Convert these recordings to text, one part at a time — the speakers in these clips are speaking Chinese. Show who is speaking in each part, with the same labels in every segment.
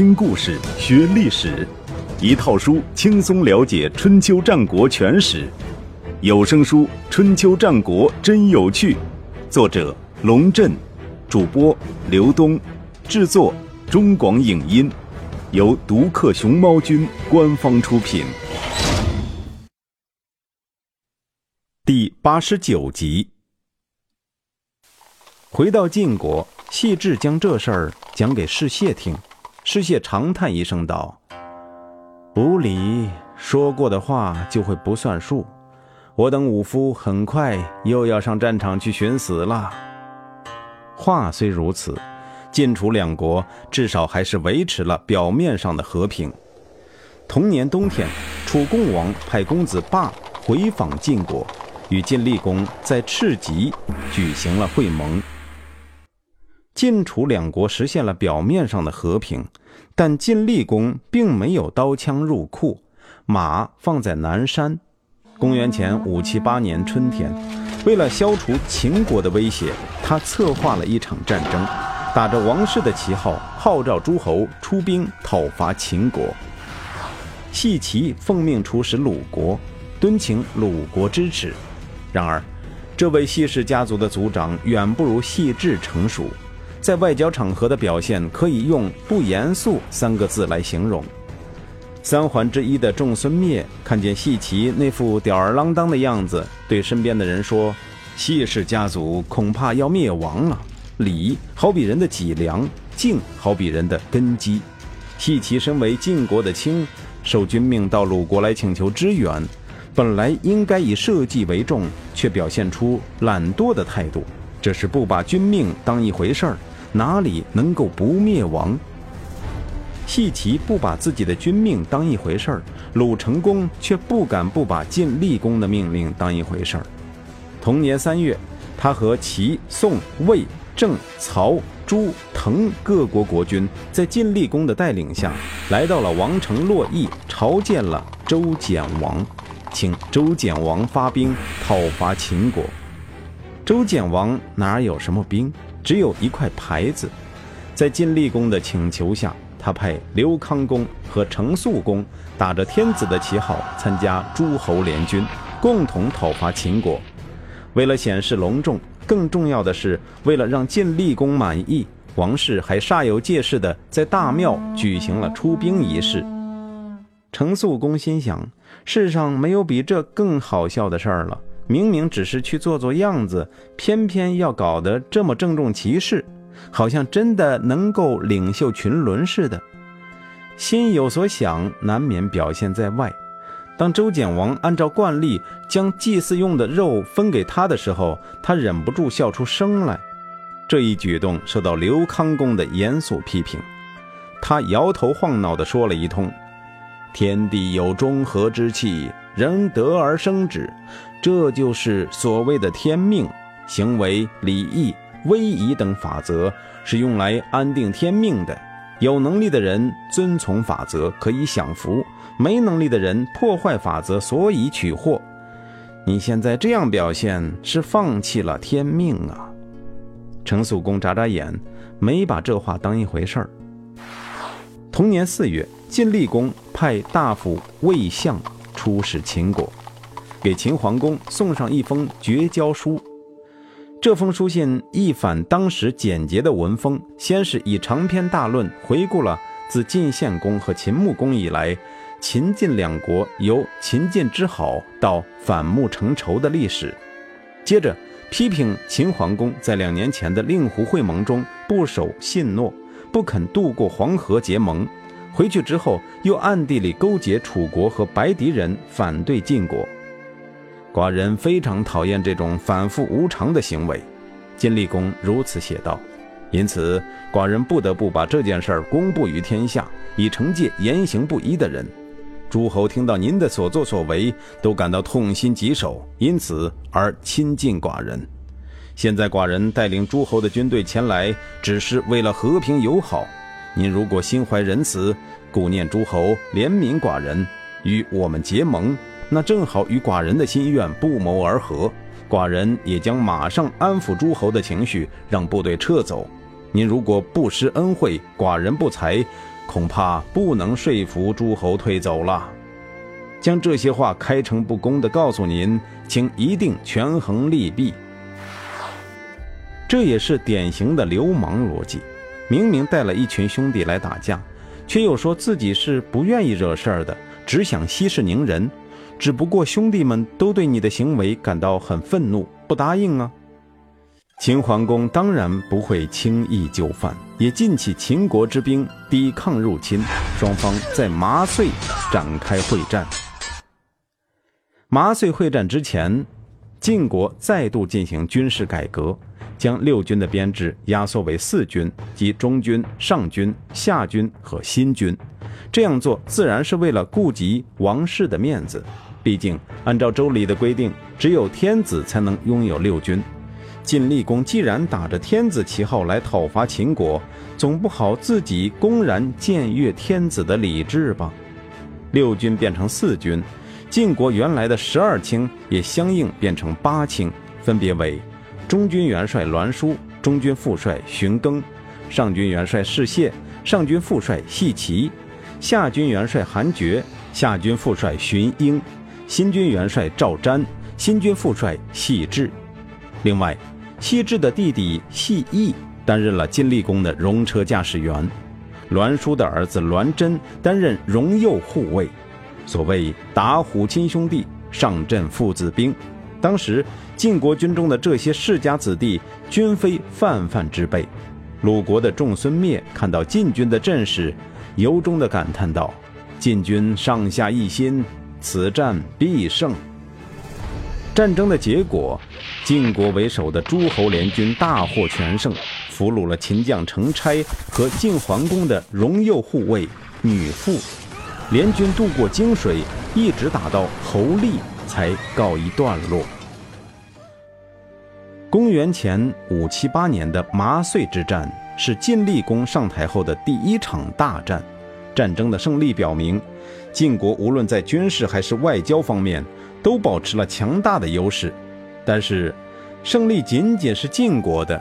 Speaker 1: 听故事学历史，一套书轻松了解春秋战国全史。有声书《春秋战国真有趣》，作者龙震，主播刘东，制作中广影音，由独克熊猫君官方出品。第八十九集，回到晋国，细致将这事儿讲给士燮听。士燮长叹一声道：“无礼，说过的话就会不算数。我等武夫很快又要上战场去寻死了。”话虽如此，晋楚两国至少还是维持了表面上的和平。同年冬天，楚共王派公子霸回访晋国，与晋厉公在赤棘举行了会盟。晋楚两国实现了表面上的和平，但晋厉公并没有刀枪入库，马放在南山。公元前五七八年春天，为了消除秦国的威胁，他策划了一场战争，打着王室的旗号，号召诸侯出兵讨伐秦国。细齐奉命出使鲁国，敦请鲁国支持。然而，这位细氏家族的族长远不如细致成熟。在外交场合的表现可以用“不严肃”三个字来形容。三环之一的仲孙灭看见细齐那副吊儿郎当的样子，对身边的人说：“细氏家族恐怕要灭亡了。礼好比人的脊梁，敬好比人的根基。细齐身为晋国的卿，受君命到鲁国来请求支援，本来应该以社稷为重，却表现出懒惰的态度，这是不把君命当一回事儿。”哪里能够不灭亡？细齐不把自己的军命当一回事儿，鲁成公却不敢不把晋厉公的命令当一回事儿。同年三月，他和齐、宋、魏、郑、曹、朱、滕各国国君，在晋厉公的带领下，来到了王城洛邑，朝见了周简王，请周简王发兵讨伐秦国。周简王哪有什么兵？只有一块牌子，在晋厉公的请求下，他派刘康公和程肃公打着天子的旗号参加诸侯联军，共同讨伐秦国。为了显示隆重，更重要的是为了让晋厉公满意，王室还煞有介事地在大庙举行了出兵仪式。程肃公心想：世上没有比这更好笑的事儿了。明明只是去做做样子，偏偏要搞得这么郑重其事，好像真的能够领袖群伦似的。心有所想，难免表现在外。当周简王按照惯例将祭祀用的肉分给他的时候，他忍不住笑出声来。这一举动受到刘康公的严肃批评，他摇头晃脑地说了一通：“天地有中和之气，人得而生之。”这就是所谓的天命，行为、礼义、威仪等法则是用来安定天命的。有能力的人遵从法则，可以享福；没能力的人破坏法则，所以取祸。你现在这样表现，是放弃了天命啊！程肃公眨眨眼，没把这话当一回事儿。同年四月，晋厉公派大夫魏相出使秦国。给秦桓公送上一封绝交书。这封书信一反当时简洁的文风，先是以长篇大论回顾了自晋献公和秦穆公以来，秦晋两国由秦晋之好到反目成仇的历史。接着批评秦桓公在两年前的令狐会盟中不守信诺，不肯渡过黄河结盟。回去之后，又暗地里勾结楚国和白狄人反对晋国。寡人非常讨厌这种反复无常的行为，晋厉公如此写道。因此，寡人不得不把这件事儿公布于天下，以惩戒言行不一的人。诸侯听到您的所作所为，都感到痛心疾首，因此而亲近寡人。现在寡人带领诸侯的军队前来，只是为了和平友好。您如果心怀仁慈，顾念诸侯，怜悯寡人，与我们结盟。那正好与寡人的心愿不谋而合，寡人也将马上安抚诸侯的情绪，让部队撤走。您如果不施恩惠，寡人不才，恐怕不能说服诸侯退走了。将这些话开诚布公地告诉您，请一定权衡利弊。这也是典型的流氓逻辑，明明带了一群兄弟来打架，却又说自己是不愿意惹事儿的，只想息事宁人。只不过兄弟们都对你的行为感到很愤怒，不答应啊。秦桓公当然不会轻易就范，也尽起秦国之兵抵抗入侵，双方在麻遂展开会战。麻遂会战之前，晋国再度进行军事改革，将六军的编制压缩为四军，即中军、上军、下军和新军。这样做自然是为了顾及王室的面子，毕竟按照周礼的规定，只有天子才能拥有六军。晋厉公既然打着天子旗号来讨伐秦国，总不好自己公然僭越天子的礼制吧？六军变成四军。晋国原来的十二卿也相应变成八卿，分别为中军元帅栾书、中军副帅荀庚、上军元帅士燮、上军副帅细齐、下军元帅韩厥、下军副帅荀英、新军元帅赵瞻、新军副帅细致。另外，细致的弟弟细义担任了晋厉公的戎车驾驶员，栾书的儿子栾真担任戎右护卫。所谓打虎亲兄弟，上阵父子兵。当时晋国军中的这些世家子弟，均非泛泛之辈。鲁国的仲孙灭看到晋军的阵势，由衷地感叹道：“晋军上下一心，此战必胜。”战争的结果，晋国为首的诸侯联军大获全胜，俘虏了秦将成差和晋桓公的荣右护卫女傅。联军渡过泾水，一直打到侯利才告一段落。公元前五七八年的麻遂之战是晋厉公上台后的第一场大战。战争的胜利表明，晋国无论在军事还是外交方面都保持了强大的优势。但是，胜利仅仅是晋国的，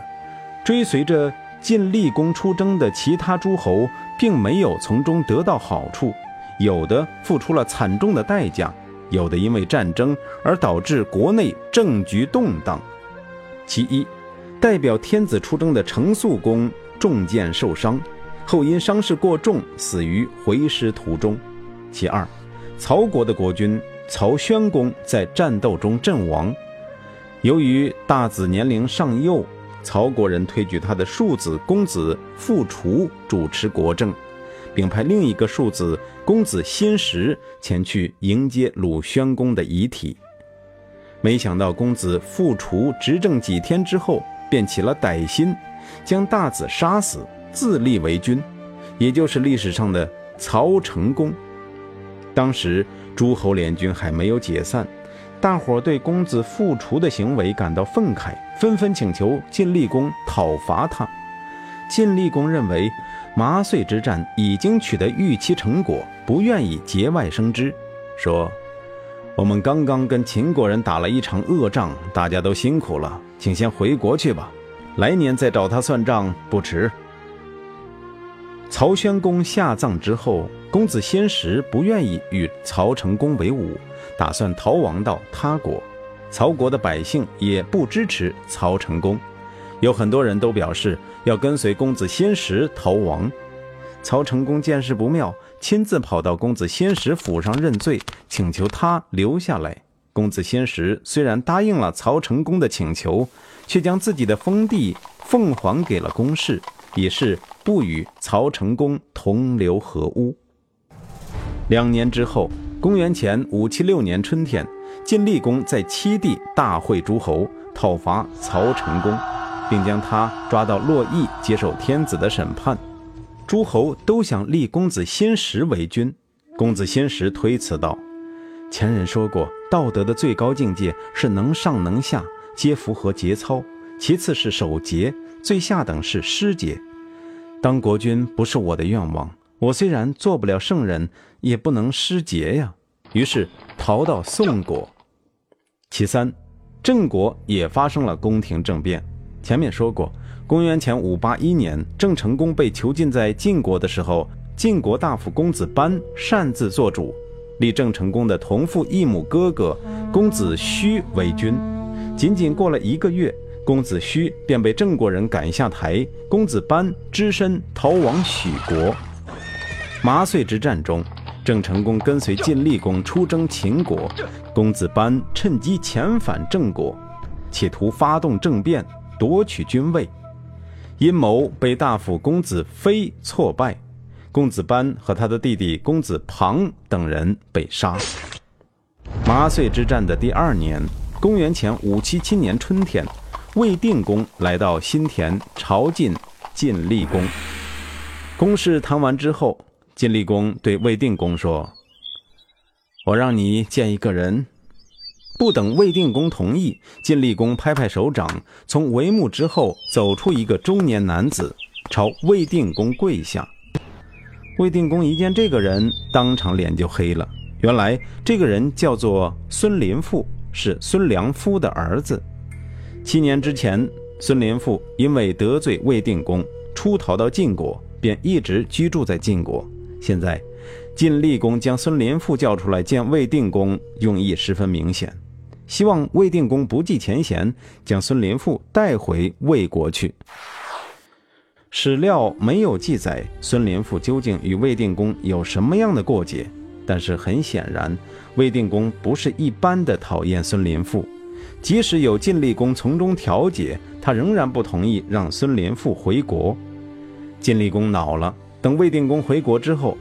Speaker 1: 追随着晋厉公出征的其他诸侯并没有从中得到好处。有的付出了惨重的代价，有的因为战争而导致国内政局动荡。其一，代表天子出征的程肃公中箭受伤，后因伤势过重死于回师途中；其二，曹国的国君曹宣公在战斗中阵亡，由于大子年龄尚幼，曹国人推举他的庶子公子傅除主持国政。并派另一个庶子公子辛石前去迎接鲁宣公的遗体。没想到公子傅除执政几天之后，便起了歹心，将大子杀死，自立为君，也就是历史上的曹成公。当时诸侯联军还没有解散，大伙对公子傅除的行为感到愤慨，纷纷请求晋厉公讨伐他。晋厉公认为。麻遂之战已经取得预期成果，不愿意节外生枝，说：“我们刚刚跟秦国人打了一场恶仗，大家都辛苦了，请先回国去吧，来年再找他算账不迟。”曹宣公下葬之后，公子先时不愿意与曹成公为伍，打算逃亡到他国。曹国的百姓也不支持曹成公。有很多人都表示要跟随公子先石逃亡。曹成功见势不妙，亲自跑到公子先石府上认罪，请求他留下来。公子先石虽然答应了曹成功的请求，却将自己的封地奉还给了公室，以示不与曹成功同流合污。两年之后，公元前五七六年春天，晋厉公在七地大会诸侯，讨伐曹成功。并将他抓到洛邑接受天子的审判，诸侯都想立公子先时为君。公子先时推辞道：“前人说过，道德的最高境界是能上能下，皆符合节操；其次是守节，最下等是失节。当国君不是我的愿望，我虽然做不了圣人，也不能失节呀。”于是逃到宋国。其三，郑国也发生了宫廷政变。前面说过，公元前五八一年，郑成功被囚禁在晋国的时候，晋国大夫公子班擅自做主，立郑成功的同父异母哥哥公子胥为君。仅仅过了一个月，公子胥便被郑国人赶下台，公子班只身逃往许国。麻遂之战中，郑成功跟随晋厉公出征秦国，公子班趁机遣返郑国，企图发动政变夺取君位。阴谋被大夫公子非挫败，公子班和他的弟弟公子庞等人被杀。麻遂之战的第二年，公元前五七七年春天，魏定公来到新田朝觐晋厉公。公事谈完之后，晋厉公对魏定公说：“我让你见一个人。”不等魏定公同意，晋厉公拍拍手掌，从帷幕之后走出一个中年男子，朝魏定公跪下。魏定公一见这个人，当场脸就黑了。原来这个人叫做孙林父，是孙良夫的儿子。七年之前，孙林父因为得罪魏定公，出逃到晋国，便一直居住在晋国。现在，晋厉公将孙林父叫出来见魏定公，用意十分明显。希望魏定公不计前嫌，将孙林父带回魏国去。史料没有记载孙林父究竟与魏定公有什么样的过节，但是很显然，魏定公不是一般的讨厌孙林父。即使有晋厉公从中调解，他仍然不同意让孙林父回国。晋厉公恼了，等魏定公回国之后，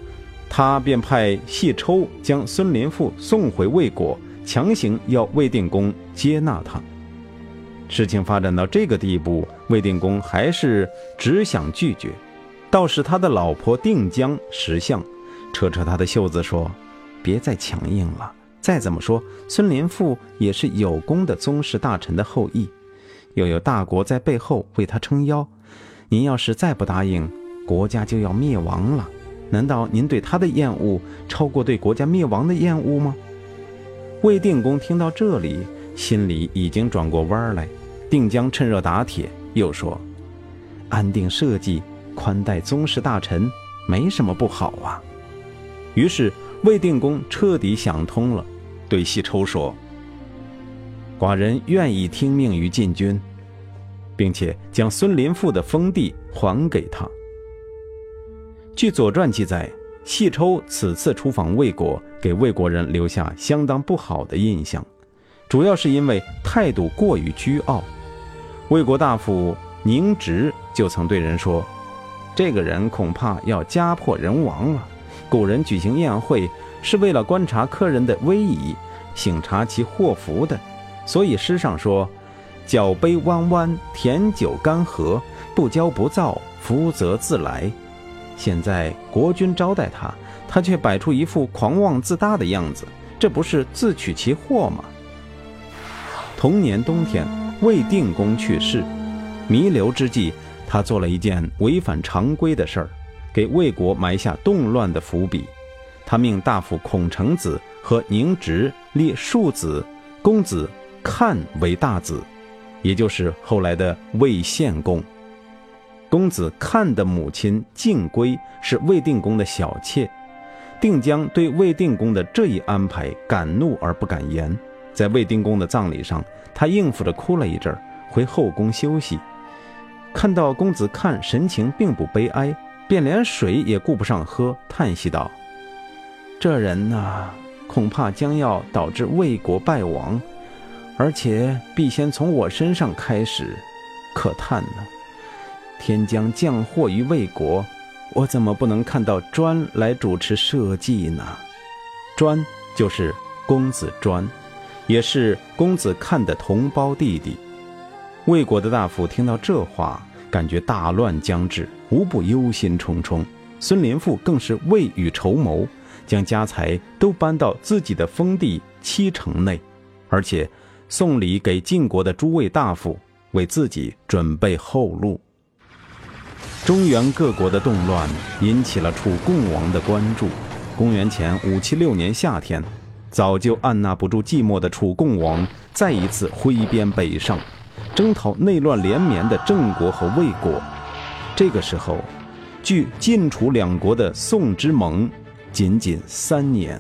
Speaker 1: 他便派细抽将孙林父送回魏国。强行要魏定公接纳他。事情发展到这个地步，魏定公还是只想拒绝。倒是他的老婆定姜识相，扯扯他的袖子说：“别再强硬了。再怎么说，孙林富也是有功的宗室大臣的后裔，又有大国在背后为他撑腰。您要是再不答应，国家就要灭亡了。难道您对他的厌恶超过对国家灭亡的厌恶吗？”魏定公听到这里，心里已经转过弯来。定将趁热打铁，又说：“安定社稷，宽待宗室大臣，没什么不好啊。”于是魏定公彻底想通了，对西抽说：“寡人愿意听命于晋军，并且将孙林父的封地还给他。”据《左传》记载。细抽此次出访魏国，给魏国人留下相当不好的印象，主要是因为态度过于倨傲。魏国大夫宁直就曾对人说：“这个人恐怕要家破人亡了。古人举行宴会是为了观察客人的威仪，省察其祸福的，所以诗上说：‘脚杯弯弯，甜酒干涸，不骄不躁，福泽自来。’”现在国君招待他，他却摆出一副狂妄自大的样子，这不是自取其祸吗？同年冬天，魏定公去世，弥留之际，他做了一件违反常规的事儿，给魏国埋下动乱的伏笔。他命大夫孔成子和宁直立庶子公子看为大子，也就是后来的魏献公。公子看的母亲敬归是魏定公的小妾，定江对魏定公的这一安排敢怒而不敢言。在魏定公的葬礼上，他应付着哭了一阵儿，回后宫休息。看到公子看神情并不悲哀，便连水也顾不上喝，叹息道：“这人呐，恐怕将要导致魏国败亡，而且必先从我身上开始，可叹呢。”天将降祸于魏国，我怎么不能看到专来主持社稷呢？专就是公子专，也是公子看的同胞弟弟。魏国的大夫听到这话，感觉大乱将至，无不忧心忡忡。孙林父更是未雨绸缪，将家财都搬到自己的封地七城内，而且送礼给晋国的诸位大夫，为自己准备后路。中原各国的动乱引起了楚共王的关注。公元前五七六年夏天，早就按捺不住寂寞的楚共王再一次挥鞭北上，征讨内乱连绵的郑国和魏国。这个时候，距晋楚两国的宋之盟仅仅三年。